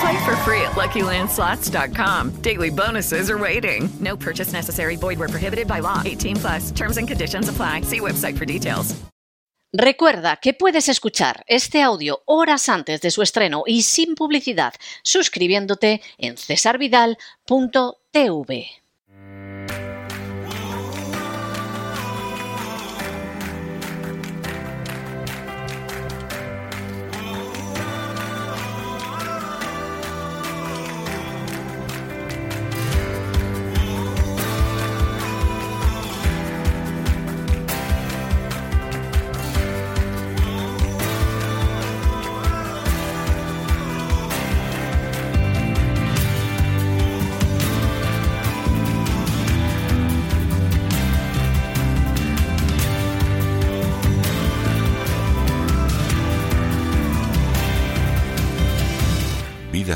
Play for free at LuckyLandSlots.com. Daily bonuses are waiting. No purchase necessary. Void where prohibited by law. 18 plus. Terms and conditions apply. See website for details. Recuerda que puedes escuchar este audio horas antes de su estreno y sin publicidad suscribiéndote en cesarvidal.tv.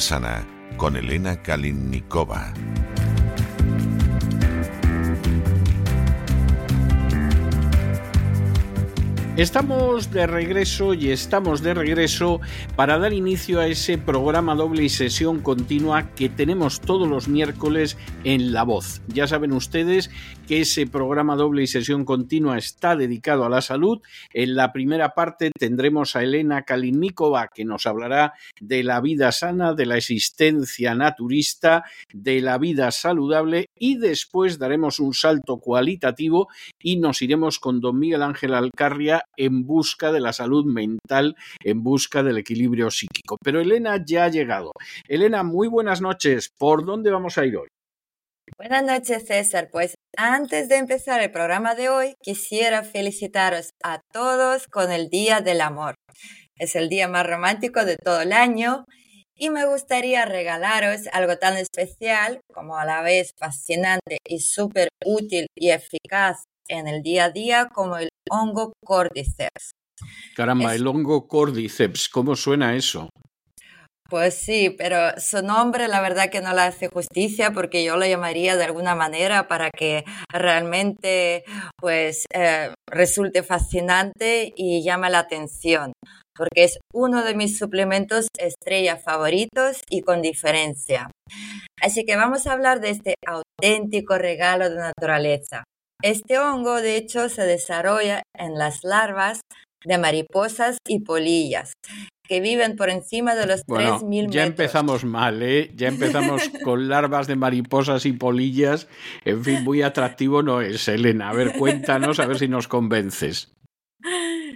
Sana con Elena Kalinnikova. Estamos de regreso y estamos de regreso para dar inicio a ese programa doble y sesión continua que tenemos todos los miércoles en La Voz. Ya saben ustedes que ese programa doble y sesión continua está dedicado a la salud. En la primera parte tendremos a Elena Kalinikova que nos hablará de la vida sana, de la existencia naturista, de la vida saludable y después daremos un salto cualitativo y nos iremos con don Miguel Ángel Alcarria en busca de la salud mental, en busca del equilibrio psíquico. Pero Elena ya ha llegado. Elena, muy buenas noches. ¿Por dónde vamos a ir hoy? Buenas noches, César. Pues antes de empezar el programa de hoy, quisiera felicitaros a todos con el Día del Amor. Es el día más romántico de todo el año y me gustaría regalaros algo tan especial como a la vez fascinante y súper útil y eficaz en el día a día como el hongo cordyceps. Caramba, el hongo cordyceps, ¿cómo suena eso? Pues sí, pero su nombre la verdad que no le hace justicia porque yo lo llamaría de alguna manera para que realmente pues eh, resulte fascinante y llame la atención porque es uno de mis suplementos estrella favoritos y con diferencia. Así que vamos a hablar de este auténtico regalo de naturaleza. Este hongo, de hecho, se desarrolla en las larvas de mariposas y polillas, que viven por encima de los bueno, 3.000 metros. Ya empezamos mal, ¿eh? Ya empezamos con larvas de mariposas y polillas. En fin, muy atractivo no es, Elena. A ver, cuéntanos, a ver si nos convences.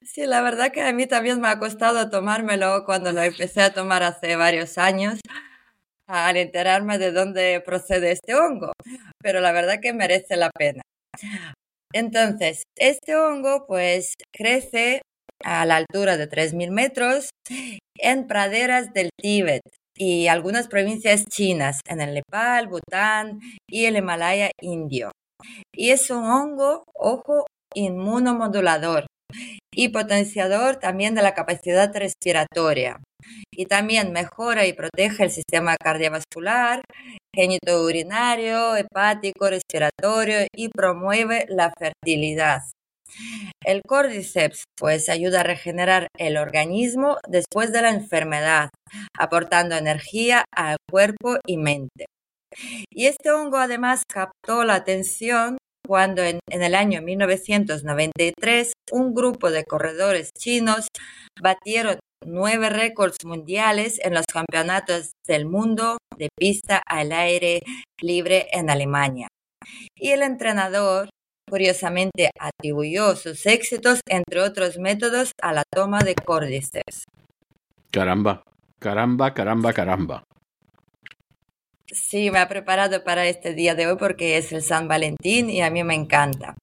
Sí, la verdad que a mí también me ha costado tomármelo cuando lo empecé a tomar hace varios años, al enterarme de dónde procede este hongo, pero la verdad que merece la pena. Entonces, este hongo pues crece a la altura de 3.000 metros en praderas del Tíbet y algunas provincias chinas, en el Nepal, Bután y el Himalaya indio. Y es un hongo, ojo, inmunomodulador y potenciador también de la capacidad respiratoria. Y también mejora y protege el sistema cardiovascular, genitourinario, hepático, respiratorio y promueve la fertilidad. El cordyceps pues ayuda a regenerar el organismo después de la enfermedad, aportando energía al cuerpo y mente. Y este hongo además captó la atención cuando en, en, el año 1993 un grupo de corredores chinos batieron nueve récords mundiales en los campeonatos del mundo de pista al aire libre en Alemania. Y el entrenador curiosamente atribuyó sus éxitos, entre otros métodos, a la toma de córdiceps. Caramba, caramba, caramba, caramba. Sí, me ha preparado para este día de hoy porque es el San Valentín y a mí me encanta.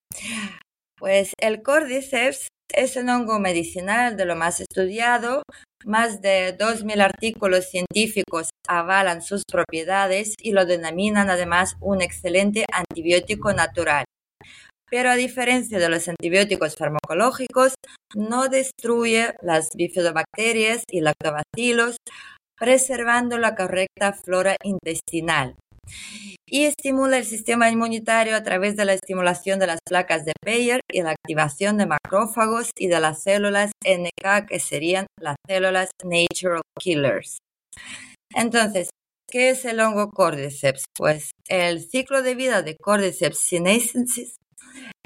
Pues el Cordyceps es un hongo medicinal de lo más estudiado. Más de 2.000 artículos científicos avalan sus propiedades y lo denominan además un excelente antibiótico natural. Pero a diferencia de los antibióticos farmacológicos, no destruye las bifidobacterias y lactobacilos, preservando la correcta flora intestinal. Y estimula el sistema inmunitario a través de la estimulación de las placas de Peyer y la activación de macrófagos y de las células NK, que serían las células Natural Killers. Entonces, ¿qué es el hongo Cordyceps? Pues el ciclo de vida de Cordyceps sinensis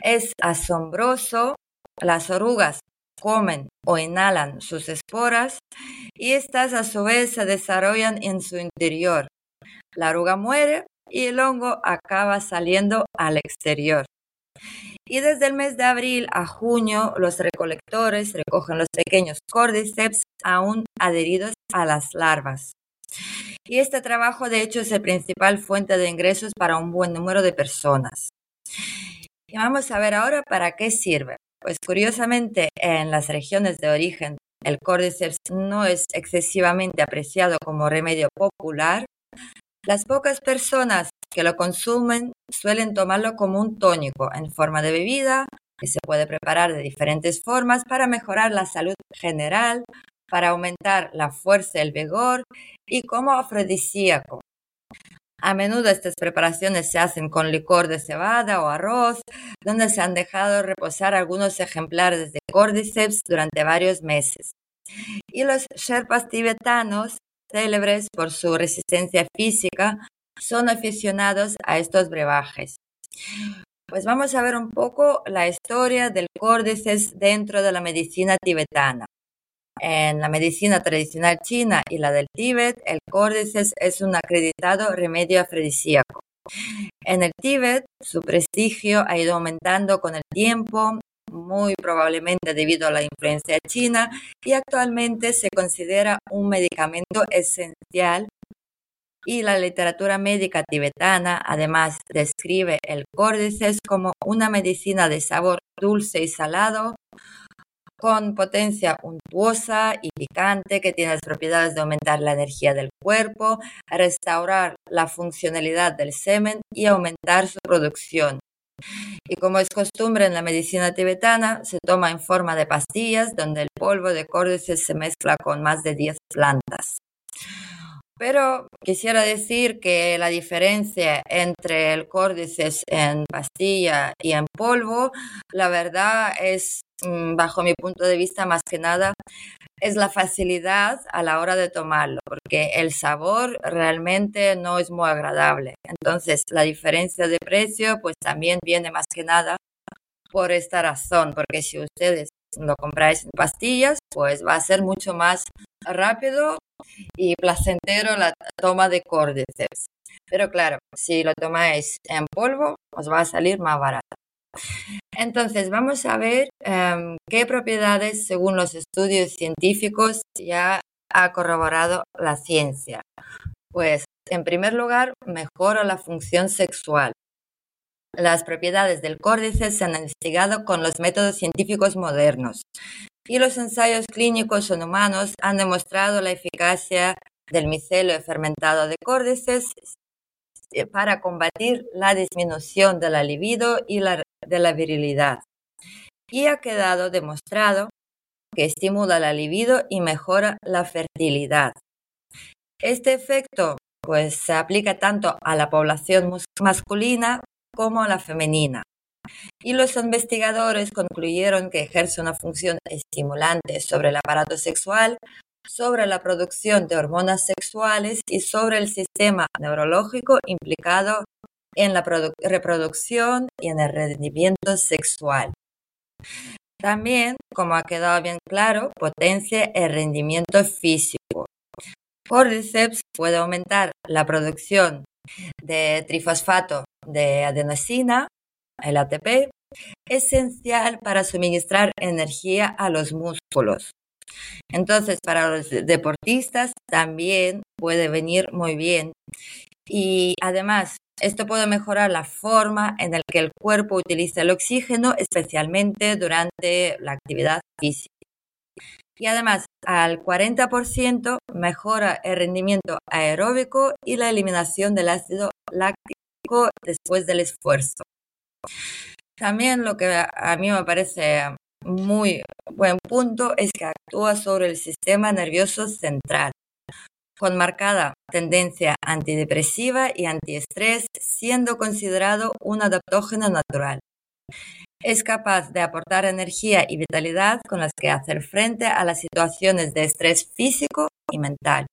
es asombroso. Las orugas comen o inhalan sus esporas y estas a su vez se desarrollan en su interior. La oruga muere y el hongo acaba saliendo al exterior. Y desde el mes de abril a junio los recolectores recogen los pequeños cordyceps aún adheridos a las larvas. Y este trabajo de hecho es la principal fuente de ingresos para un buen número de personas. Y vamos a ver ahora para qué sirve. Pues curiosamente, en las regiones de origen, el cordyceps no es excesivamente apreciado como remedio popular. Las pocas personas que lo consumen suelen tomarlo como un tónico en forma de bebida, que se puede preparar de diferentes formas para mejorar la salud general, para aumentar la fuerza y el vigor y como afrodisíaco. A menudo estas preparaciones se hacen con licor de cebada o arroz, donde se han dejado reposar algunos ejemplares de cordyceps durante varios meses. Y los sherpas tibetanos, célebres por su resistencia física, son aficionados a estos brebajes. Pues vamos a ver un poco la historia del cordyceps dentro de la medicina tibetana. En la medicina tradicional china y la del Tíbet, el córdices es un acreditado remedio afrodisíaco. En el Tíbet, su prestigio ha ido aumentando con el tiempo, muy probablemente debido a la influencia china, y actualmente se considera un medicamento esencial. Y la literatura médica tibetana además describe el córdices como una medicina de sabor dulce y salado, con potencia untuosa y picante que tiene las propiedades de aumentar la energía del cuerpo, restaurar la funcionalidad del semen y aumentar su producción. Y como es costumbre en la medicina tibetana, se toma en forma de pastillas donde el polvo de córdices se mezcla con más de 10 plantas. Pero quisiera decir que la diferencia entre el córdices en pastilla y en polvo, la verdad es, mm, bajo mi punto de vista, más que nada, es la facilidad a la hora de tomarlo, porque el sabor realmente no es muy agradable. Entonces, la diferencia de precio, pues también viene más que nada por esta razón, porque si ustedes lo compráis en pastillas, pues va a ser mucho más rápido y placentero la toma de córdiceps. Pero claro, si lo tomáis en polvo, os va a salir más barato. Entonces, vamos a ver em, qué propiedades, según los estudios científicos, ya ha corroborado la ciencia. Pues, en primer lugar, mejora la función sexual. Las propiedades del córdice se han investigado con los métodos científicos modernos y los ensayos clínicos en humanos han demostrado la eficacia del micelio fermentado de córdices eh, para combatir la disminución de la libido y de la virilidad. Y ha quedado demostrado que estimula la libido y mejora la fertilidad. Este efecto pues se aplica tanto a la población masculina como a la femenina. Y los investigadores concluyeron que ejerce una función estimulante sobre el aparato sexual, sobre la producción de hormonas sexuales y sobre el sistema neurológico implicado en la reproducción y en el rendimiento sexual. También, como ha quedado bien claro, potencia el rendimiento físico. Cordyceps puede aumentar la producción de trifosfato de adenosina, el ATP, esencial para suministrar energía a los músculos. Entonces, para los deportistas también puede venir muy bien. Y además, esto puede mejorar la forma en la que el cuerpo utiliza el oxígeno, especialmente durante la actividad física. Y además, al 40% mejora el rendimiento aeróbico y la eliminación del ácido láctico después del esfuerzo. También lo que a mí me parece muy buen punto es que actúa sobre el sistema nervioso central, con marcada tendencia antidepresiva y antiestrés, siendo considerado un adaptógeno natural. Es capaz de aportar energía y vitalidad con las que hacer frente a las situaciones de estrés físico y mental.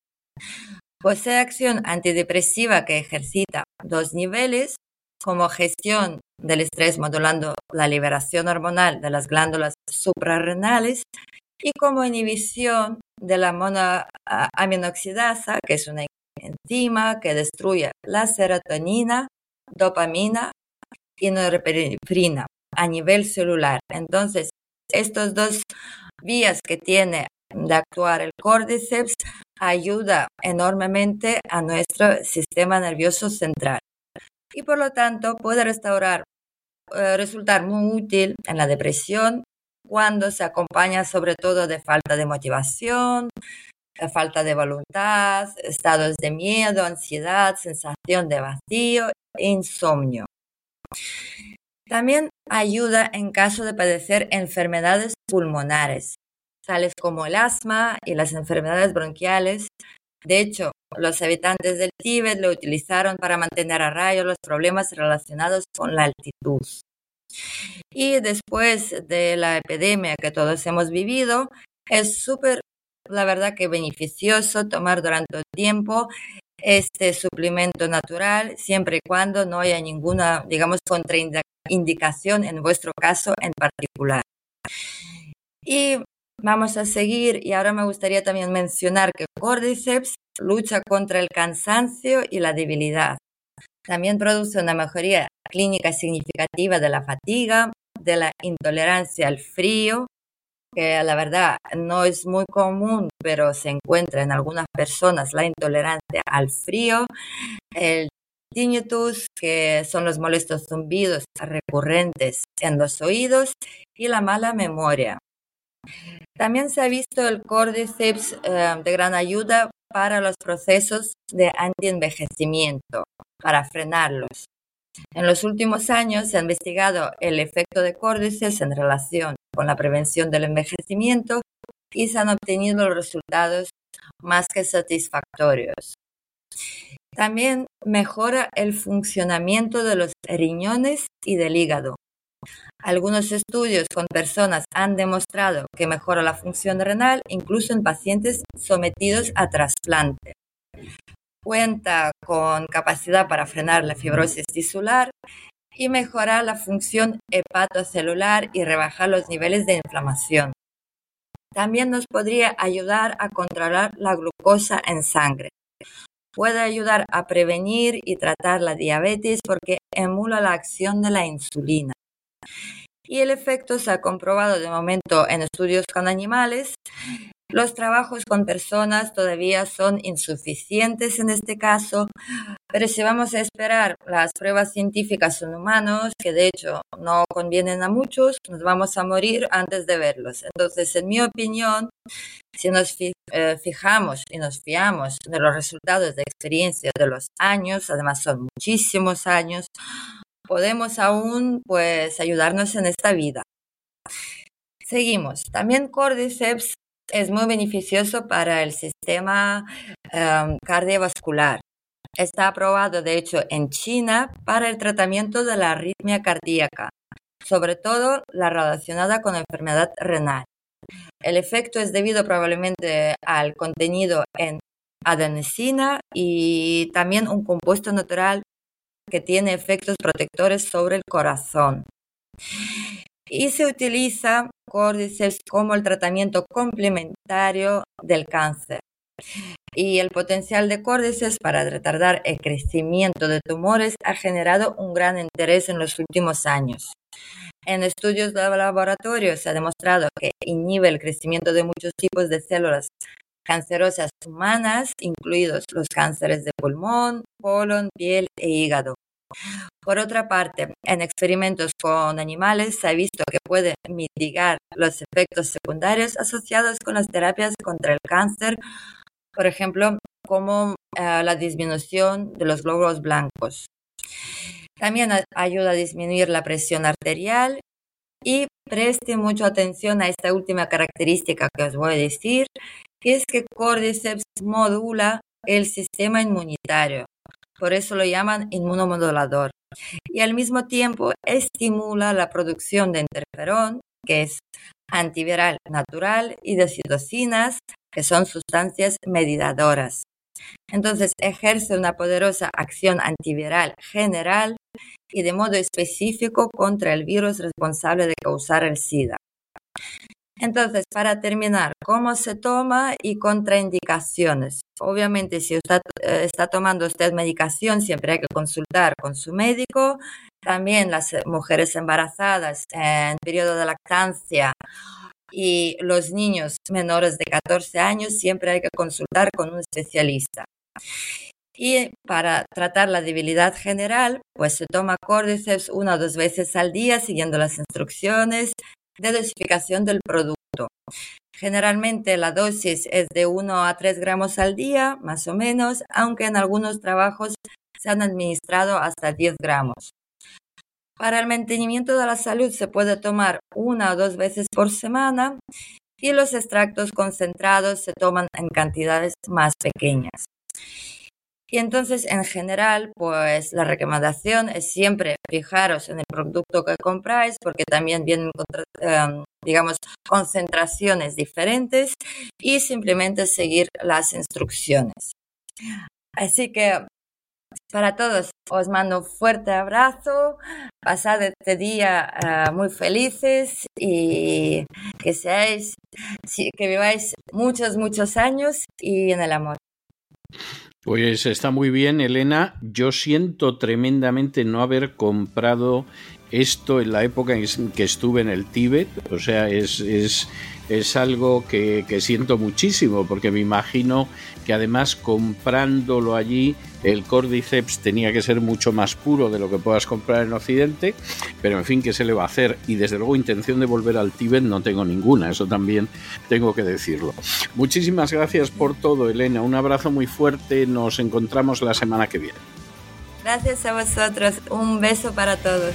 Posee acción antidepresiva que ejercita dos niveles, como gestión del estrés modulando la liberación hormonal de las glándulas suprarrenales y como inhibición de la monoaminoxidasa, que es una enzima que destruye la serotonina, dopamina y norepinefrina a nivel celular. Entonces, estos dos vías que tiene de actuar el cordyceps ayuda enormemente a nuestro sistema nervioso central y por lo tanto puede restaurar, eh, resultar muy útil en la depresión cuando se acompaña sobre todo de falta de motivación, de falta de voluntad, estados de miedo, ansiedad, sensación de vacío insomnio. También ayuda en caso de padecer enfermedades pulmonares, tales como el asma y las enfermedades bronquiales. De hecho, los habitantes del Tíbet lo utilizaron para mantener a raya los problemas relacionados con la altitud. Y después de la epidemia que todos hemos vivido, es súper, la verdad que beneficioso tomar durante el tiempo este suplemento natural, siempre y cuando no haya ninguna, digamos, contraindicación en vuestro caso en particular. Y vamos a seguir, y ahora me gustaría también mencionar que Cordyceps lucha contra el cansancio y la debilidad. También produce una mejoría clínica significativa de la fatiga, de la intolerancia al frío, que la verdad no es muy común, pero se encuentra en algunas personas la intolerancia al frío, el tinnitus, que son los molestos zumbidos recurrentes en los oídos, y la mala memoria. También se ha visto el cordyceps eh, de gran ayuda para los procesos de antienvejecimiento, para frenarlos. En los últimos años se ha investigado el efecto de córdices en relación con la prevención del envejecimiento y se han obtenido resultados más que satisfactorios. También mejora el funcionamiento de los riñones y del hígado. Algunos estudios con personas han demostrado que mejora la función renal incluso en pacientes sometidos a trasplante. Cuenta con capacidad para frenar la fibrosis tisular y mejorar la función hepatocelular y rebajar los niveles de inflamación. También nos podría ayudar a controlar la glucosa en sangre. Puede ayudar a prevenir y tratar la diabetes porque emula la acción de la insulina. Y el efecto se ha comprobado de momento en estudios con animales los trabajos con personas todavía son insuficientes en este caso, pero si vamos a esperar las pruebas científicas en humanos, que de hecho no convienen a muchos, nos vamos a morir antes de verlos. Entonces, en mi opinión, si nos eh, fijamos y nos fiamos de los resultados de experiencia de los años, además son muchísimos años, podemos aún pues ayudarnos en esta vida. Seguimos. También Cordyceps es muy beneficioso para el sistema em, cardiovascular. Está aprobado, de hecho, en China para el tratamiento de la arritmia cardíaca, sobre todo la relacionada con la enfermedad renal. El efecto es debido probablemente al contenido en adenosina y también un compuesto natural que tiene efectos protectores sobre el corazón y se utiliza Cordyceps como el tratamiento complementario del cáncer. Y el potencial de Cordyceps para retardar el crecimiento de tumores ha generado un gran interés en los últimos años. En estudios de laboratorio se ha demostrado que inhibe el crecimiento de muchos tipos de células cancerosas humanas, incluidos los cánceres de pulmón, colon, piel e hígado. Por otra parte, en experimentos con animales se ha visto que puede mitigar los efectos secundarios asociados con las terapias contra el cáncer, por ejemplo, como eh, la disminución de los glóbulos blancos. También ayuda a disminuir la presión arterial y preste mucha atención a esta última característica que os voy a decir, que es que Cordyceps modula el sistema inmunitario. Por eso lo llaman inmunomodulador. Y al mismo tiempo estimula la producción de interferón, que es antiviral natural, y de citocinas, que son sustancias medidadoras. Entonces ejerce una poderosa acción antiviral general y de modo específico contra el virus responsable de causar el SIDA. Entonces, para terminar, ¿cómo se toma y contraindicaciones? Obviamente, si usted eh, está tomando usted medicación, siempre hay que consultar con su médico. También las mujeres embarazadas en periodo de lactancia y los niños menores de 14 años, siempre hay que consultar con un especialista. Y para tratar la debilidad general, pues se toma Cordyceps una o dos veces al día siguiendo las instrucciones de dosificación del producto. Generalmente la dosis es de 1 a 3 gramos al día, más o menos, aunque en algunos trabajos se han administrado hasta 10 gramos. Para el mantenimiento de la salud se puede tomar una o dos veces por semana y los extractos concentrados se toman en cantidades más pequeñas. Y entonces, en general, pues la recomendación es siempre fijaros en el producto que compráis, porque también vienen, em, digamos, concentraciones diferentes y simplemente seguir las instrucciones. Así que para todos os mando un fuerte abrazo, pasad este día eh, muy felices y que seáis, que viváis muchos, muchos años y en el amor. Pues está muy bien, Elena. Yo siento tremendamente no haber comprado esto en la época en que estuve en el Tíbet. O sea, es, es algo que, que, siento muchísimo, porque me imagino que además comprándolo allí, el Cordyceps tenía que ser mucho más puro de lo que puedas comprar en Occidente, pero en fin, ¿qué se le va a hacer? Y desde luego intención de volver al Tíbet no tengo ninguna, eso también tengo que decirlo. Muchísimas gracias por todo, Elena. Un abrazo muy fuerte, nos encontramos la semana que viene. Gracias a vosotros, un beso para todos.